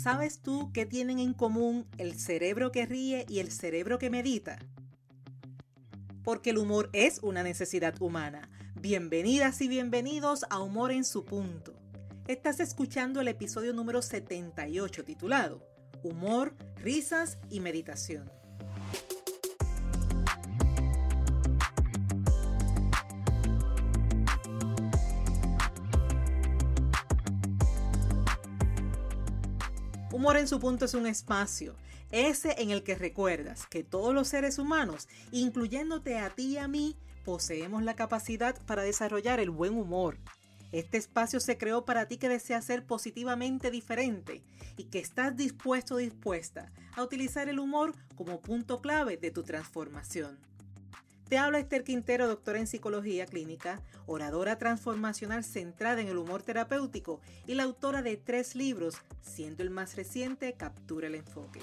¿Sabes tú qué tienen en común el cerebro que ríe y el cerebro que medita? Porque el humor es una necesidad humana. Bienvenidas y bienvenidos a Humor en su punto. Estás escuchando el episodio número 78 titulado Humor, risas y meditación. Humor en su punto es un espacio, ese en el que recuerdas que todos los seres humanos, incluyéndote a ti y a mí, poseemos la capacidad para desarrollar el buen humor. Este espacio se creó para ti que deseas ser positivamente diferente y que estás dispuesto o dispuesta a utilizar el humor como punto clave de tu transformación. Te habla Esther Quintero, doctora en psicología clínica, oradora transformacional centrada en el humor terapéutico y la autora de tres libros, siendo el más reciente Captura el Enfoque.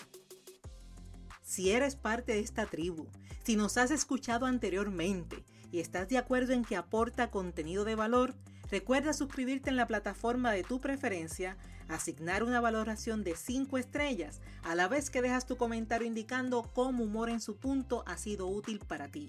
Si eres parte de esta tribu, si nos has escuchado anteriormente y estás de acuerdo en que aporta contenido de valor, recuerda suscribirte en la plataforma de tu preferencia, asignar una valoración de 5 estrellas, a la vez que dejas tu comentario indicando cómo humor en su punto ha sido útil para ti.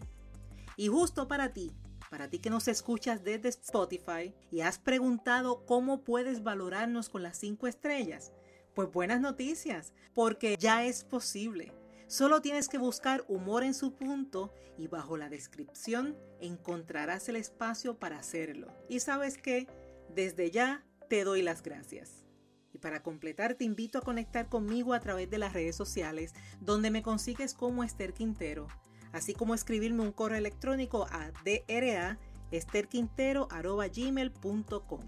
Y justo para ti, para ti que nos escuchas desde Spotify y has preguntado cómo puedes valorarnos con las 5 estrellas, pues buenas noticias, porque ya es posible. Solo tienes que buscar humor en su punto y bajo la descripción encontrarás el espacio para hacerlo. Y sabes que, desde ya te doy las gracias. Y para completar te invito a conectar conmigo a través de las redes sociales, donde me consigues como Esther Quintero así como escribirme un correo electrónico a dra.esterquintero.gmail.com.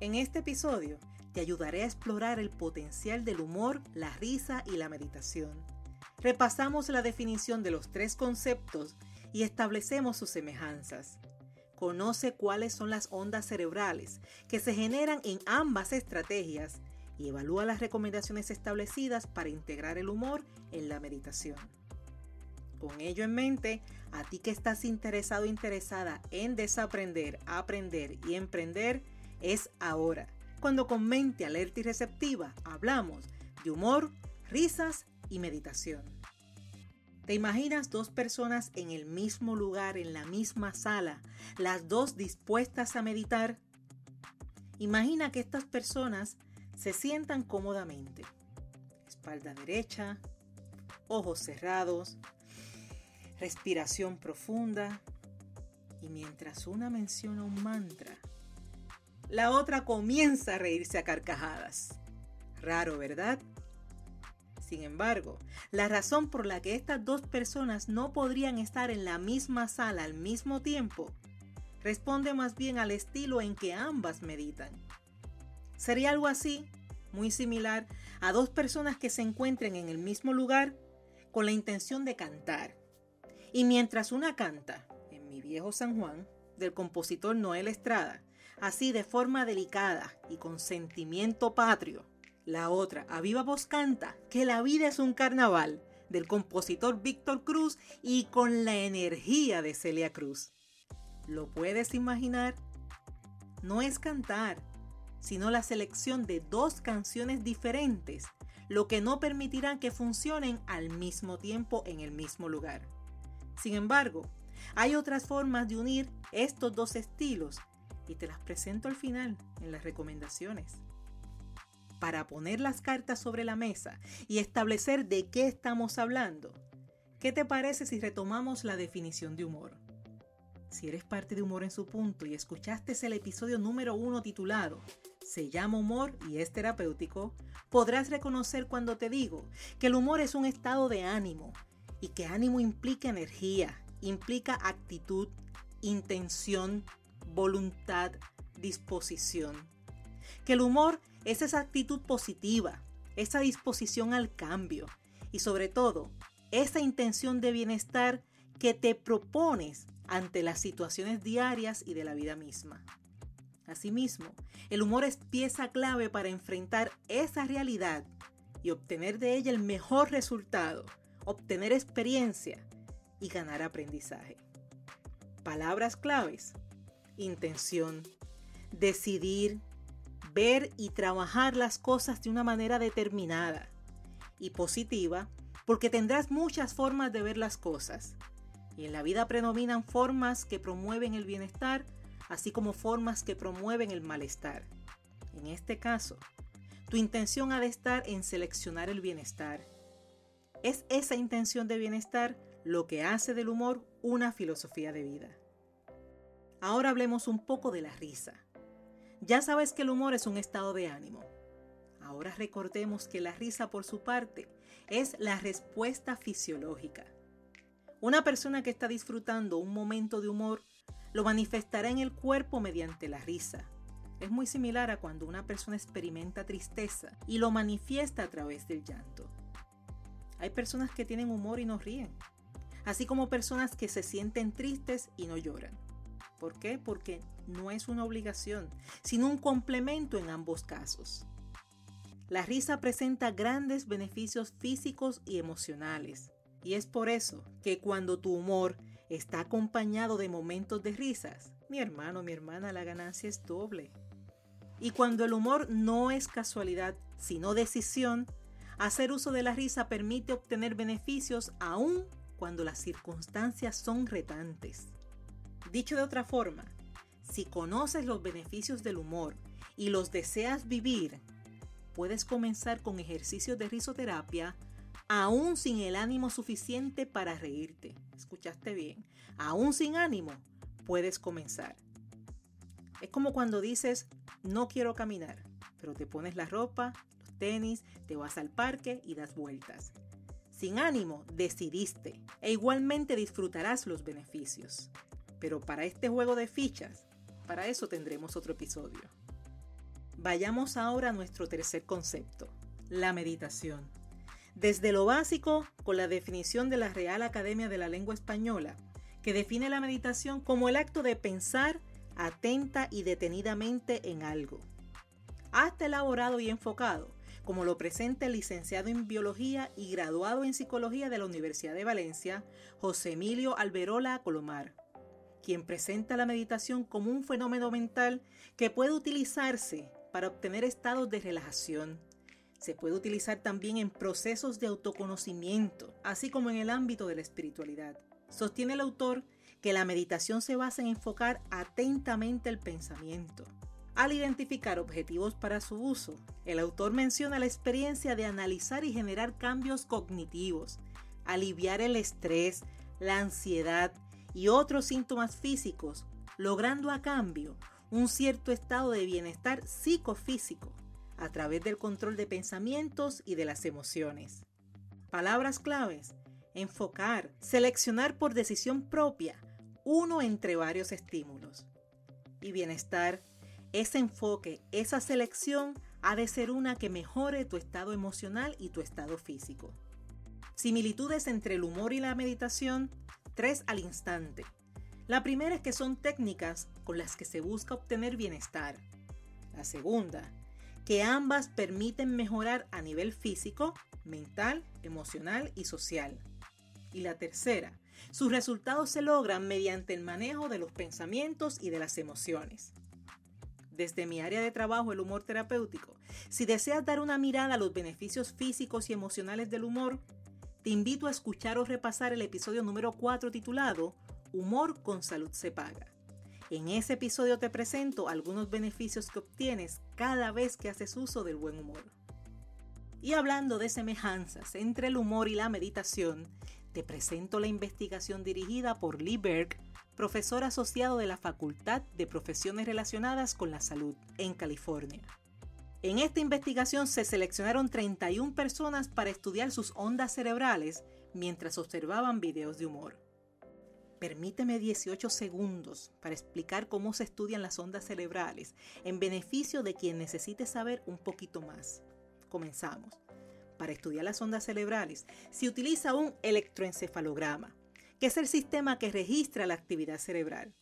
En este episodio te ayudaré a explorar el potencial del humor, la risa y la meditación. Repasamos la definición de los tres conceptos y establecemos sus semejanzas. Conoce cuáles son las ondas cerebrales que se generan en ambas estrategias y evalúa las recomendaciones establecidas para integrar el humor en la meditación. Con ello en mente, a ti que estás interesado interesada en desaprender, aprender y emprender, es ahora. Cuando con mente alerta y receptiva hablamos de humor, risas y meditación. ¿Te imaginas dos personas en el mismo lugar, en la misma sala, las dos dispuestas a meditar? Imagina que estas personas se sientan cómodamente. Espalda derecha, ojos cerrados, respiración profunda y mientras una menciona un mantra, la otra comienza a reírse a carcajadas. Raro, ¿verdad? Sin embargo, la razón por la que estas dos personas no podrían estar en la misma sala al mismo tiempo responde más bien al estilo en que ambas meditan. Sería algo así, muy similar a dos personas que se encuentren en el mismo lugar con la intención de cantar y mientras una canta, en mi viejo San Juan, del compositor Noel Estrada, así de forma delicada y con sentimiento patrio, la otra, a viva voz canta, que la vida es un carnaval, del compositor Víctor Cruz y con la energía de Celia Cruz. ¿Lo puedes imaginar? No es cantar, sino la selección de dos canciones diferentes, lo que no permitirá que funcionen al mismo tiempo en el mismo lugar. Sin embargo, hay otras formas de unir estos dos estilos y te las presento al final en las recomendaciones. Para poner las cartas sobre la mesa y establecer de qué estamos hablando, ¿qué te parece si retomamos la definición de humor? Si eres parte de Humor en su punto y escuchaste el episodio número uno titulado Se llama humor y es terapéutico, podrás reconocer cuando te digo que el humor es un estado de ánimo, y que ánimo implica energía, implica actitud, intención, voluntad, disposición. Que el humor es esa actitud positiva, esa disposición al cambio y sobre todo esa intención de bienestar que te propones ante las situaciones diarias y de la vida misma. Asimismo, el humor es pieza clave para enfrentar esa realidad y obtener de ella el mejor resultado obtener experiencia y ganar aprendizaje. Palabras claves. Intención, decidir, ver y trabajar las cosas de una manera determinada y positiva porque tendrás muchas formas de ver las cosas. Y en la vida predominan formas que promueven el bienestar, así como formas que promueven el malestar. En este caso, tu intención ha de estar en seleccionar el bienestar. Es esa intención de bienestar lo que hace del humor una filosofía de vida. Ahora hablemos un poco de la risa. Ya sabes que el humor es un estado de ánimo. Ahora recordemos que la risa por su parte es la respuesta fisiológica. Una persona que está disfrutando un momento de humor lo manifestará en el cuerpo mediante la risa. Es muy similar a cuando una persona experimenta tristeza y lo manifiesta a través del llanto. Hay personas que tienen humor y no ríen, así como personas que se sienten tristes y no lloran. ¿Por qué? Porque no es una obligación, sino un complemento en ambos casos. La risa presenta grandes beneficios físicos y emocionales, y es por eso que cuando tu humor está acompañado de momentos de risas, mi hermano, mi hermana, la ganancia es doble. Y cuando el humor no es casualidad, sino decisión, hacer uso de la risa permite obtener beneficios aún cuando las circunstancias son retantes. Dicho de otra forma, si conoces los beneficios del humor y los deseas vivir, puedes comenzar con ejercicios de risoterapia aún sin el ánimo suficiente para reírte. ¿Escuchaste bien? Aún sin ánimo, puedes comenzar. Es como cuando dices, no quiero caminar, pero te pones la ropa, tenis, te vas al parque y das vueltas. Sin ánimo, decidiste e igualmente disfrutarás los beneficios. Pero para este juego de fichas, para eso tendremos otro episodio. Vayamos ahora a nuestro tercer concepto, la meditación. Desde lo básico, con la definición de la Real Academia de la Lengua Española, que define la meditación como el acto de pensar atenta y detenidamente en algo. Hasta elaborado y enfocado, como lo presenta el licenciado en Biología y graduado en Psicología de la Universidad de Valencia, José Emilio Alberola Colomar quien presenta la meditación como un fenómeno mental que puede utilizarse para obtener estados de relajación. Se puede utilizar también en procesos de autoconocimiento, así como en el ámbito de la espiritualidad. Sostiene el autor que la meditación se basa en enfocar atentamente el pensamiento. Al identificar objetivos para su uso, el autor menciona la experiencia de analizar y generar cambios cognitivos, aliviar el estrés, la ansiedad, y otros síntomas físicos, logrando a cambio un cierto estado de bienestar psicofísico a través del control de pensamientos y de las emociones. Palabras claves. Enfocar, seleccionar por decisión propia uno entre varios estímulos. Y bienestar, ese enfoque, esa selección ha de ser una que mejore tu estado emocional y tu estado físico. Similitudes entre el humor y la meditación tres al instante. La primera es que son técnicas con las que se busca obtener bienestar. La segunda, que ambas permiten mejorar a nivel físico, mental, emocional y social. Y la tercera, sus resultados se logran mediante el manejo de los pensamientos y de las emociones. Desde mi área de trabajo, el humor terapéutico, si deseas dar una mirada a los beneficios físicos y emocionales del humor, te invito a escuchar o repasar el episodio número 4 titulado Humor con salud se paga. En ese episodio te presento algunos beneficios que obtienes cada vez que haces uso del buen humor. Y hablando de semejanzas entre el humor y la meditación, te presento la investigación dirigida por Lee Berg, profesor asociado de la Facultad de Profesiones Relacionadas con la Salud en California. En esta investigación se seleccionaron 31 personas para estudiar sus ondas cerebrales mientras observaban videos de humor. Permíteme 18 segundos para explicar cómo se estudian las ondas cerebrales en beneficio de quien necesite saber un poquito más. Comenzamos. Para estudiar las ondas cerebrales se utiliza un electroencefalograma, que es el sistema que registra la actividad cerebral.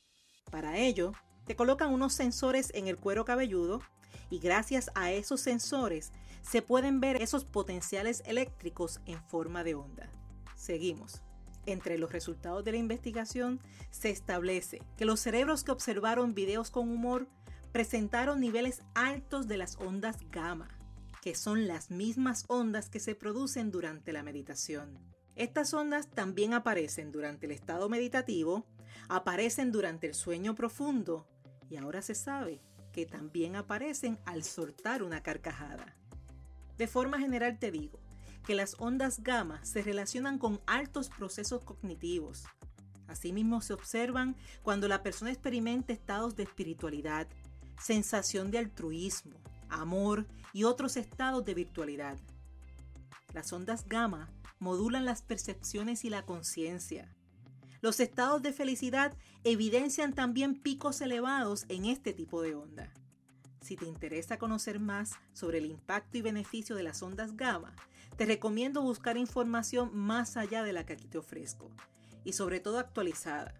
Para ello, te colocan unos sensores en el cuero cabelludo y gracias a esos sensores se pueden ver esos potenciales eléctricos en forma de onda. Seguimos. Entre los resultados de la investigación se establece que los cerebros que observaron videos con humor presentaron niveles altos de las ondas gamma, que son las mismas ondas que se producen durante la meditación. Estas ondas también aparecen durante el estado meditativo, aparecen durante el sueño profundo y ahora se sabe que también aparecen al soltar una carcajada. De forma general te digo que las ondas gamma se relacionan con altos procesos cognitivos. Asimismo se observan cuando la persona experimenta estados de espiritualidad, sensación de altruismo, amor y otros estados de virtualidad. Las ondas gamma modulan las percepciones y la conciencia. Los estados de felicidad evidencian también picos elevados en este tipo de onda. Si te interesa conocer más sobre el impacto y beneficio de las ondas gamma, te recomiendo buscar información más allá de la que aquí te ofrezco y sobre todo actualizada,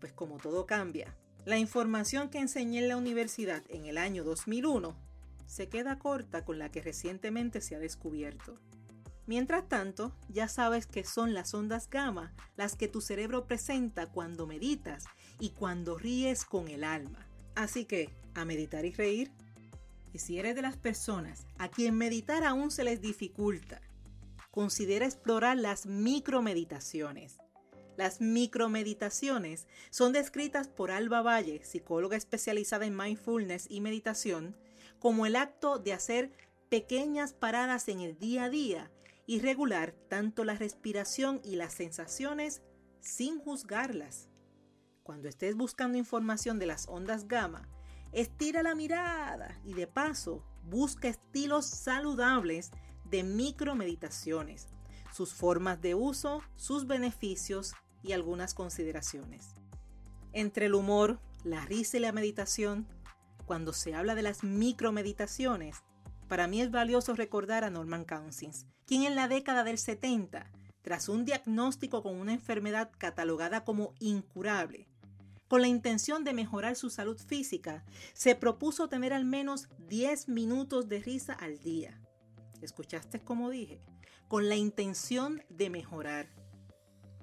pues como todo cambia, la información que enseñé en la universidad en el año 2001 se queda corta con la que recientemente se ha descubierto. Mientras tanto, ya sabes que son las ondas gamma las que tu cerebro presenta cuando meditas y cuando ríes con el alma. Así que, a meditar y reír. Y si eres de las personas a quien meditar aún se les dificulta, considera explorar las micromeditaciones. Las micromeditaciones son descritas por Alba Valle, psicóloga especializada en mindfulness y meditación, como el acto de hacer pequeñas paradas en el día a día y regular tanto la respiración y las sensaciones sin juzgarlas. Cuando estés buscando información de las ondas gamma, estira la mirada y de paso busca estilos saludables de micromeditaciones, sus formas de uso, sus beneficios y algunas consideraciones. Entre el humor, la risa y la meditación, cuando se habla de las micromeditaciones, para mí es valioso recordar a Norman Cousins, quien en la década del 70, tras un diagnóstico con una enfermedad catalogada como incurable, con la intención de mejorar su salud física, se propuso tener al menos 10 minutos de risa al día. ¿Escuchaste como dije? Con la intención de mejorar.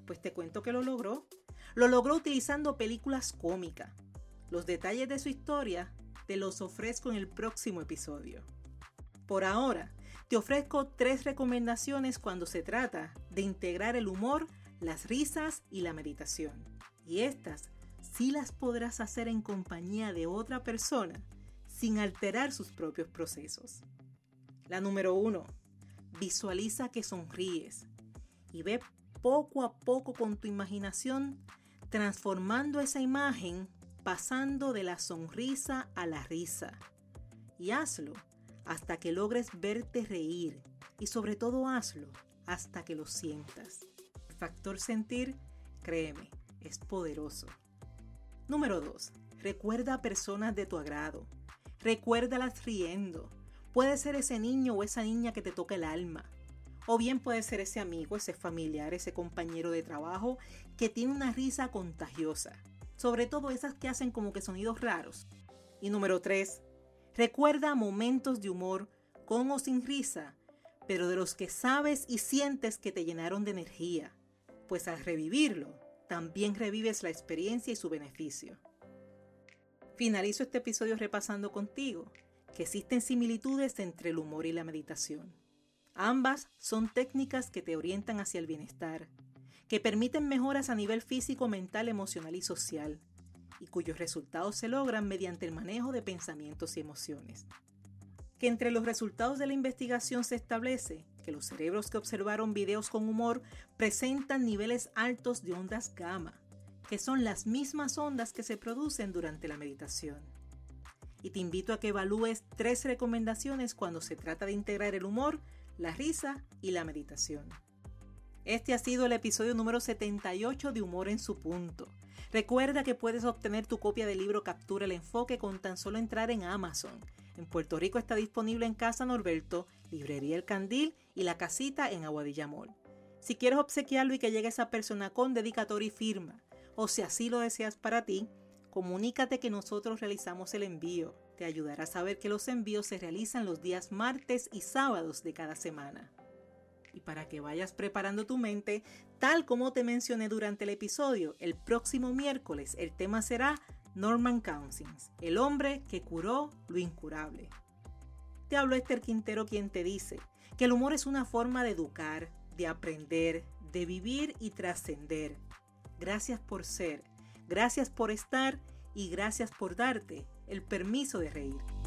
Pues te cuento que lo logró. Lo logró utilizando películas cómicas. Los detalles de su historia te los ofrezco en el próximo episodio. Por ahora, te ofrezco tres recomendaciones cuando se trata de integrar el humor, las risas y la meditación. Y estas sí las podrás hacer en compañía de otra persona sin alterar sus propios procesos. La número uno, visualiza que sonríes y ve poco a poco con tu imaginación transformando esa imagen pasando de la sonrisa a la risa. Y hazlo hasta que logres verte reír y sobre todo hazlo hasta que lo sientas. El factor sentir, créeme, es poderoso. Número 2. Recuerda a personas de tu agrado. Recuérdalas riendo. Puede ser ese niño o esa niña que te toca el alma. O bien puede ser ese amigo, ese familiar, ese compañero de trabajo que tiene una risa contagiosa sobre todo esas que hacen como que sonidos raros. Y número 3. Recuerda momentos de humor con o sin risa, pero de los que sabes y sientes que te llenaron de energía, pues al revivirlo, también revives la experiencia y su beneficio. Finalizo este episodio repasando contigo que existen similitudes entre el humor y la meditación. Ambas son técnicas que te orientan hacia el bienestar, que permiten mejoras a nivel físico, mental, emocional y social, y cuyos resultados se logran mediante el manejo de pensamientos y emociones. Que entre los resultados de la investigación se establece que los cerebros que observaron videos con humor presentan niveles altos de ondas gamma, que son las mismas ondas que se producen durante la meditación. Y te invito a que evalúes tres recomendaciones cuando se trata de integrar el humor, la risa y la meditación. Este ha sido el episodio número 78 de Humor en su punto. Recuerda que puedes obtener tu copia del libro Captura el Enfoque con tan solo entrar en Amazon. En Puerto Rico está disponible en Casa Norberto, Librería El Candil y La Casita en Aguadilla Mall. Si quieres obsequiarlo y que llegue esa persona con dedicatoria y firma, o si así lo deseas para ti, comunícate que nosotros realizamos el envío. Te ayudará a saber que los envíos se realizan los días martes y sábados de cada semana y para que vayas preparando tu mente, tal como te mencioné durante el episodio, el próximo miércoles el tema será Norman Cousins, el hombre que curó lo incurable. Te hablo Esther Quintero quien te dice que el humor es una forma de educar, de aprender, de vivir y trascender. Gracias por ser, gracias por estar y gracias por darte el permiso de reír.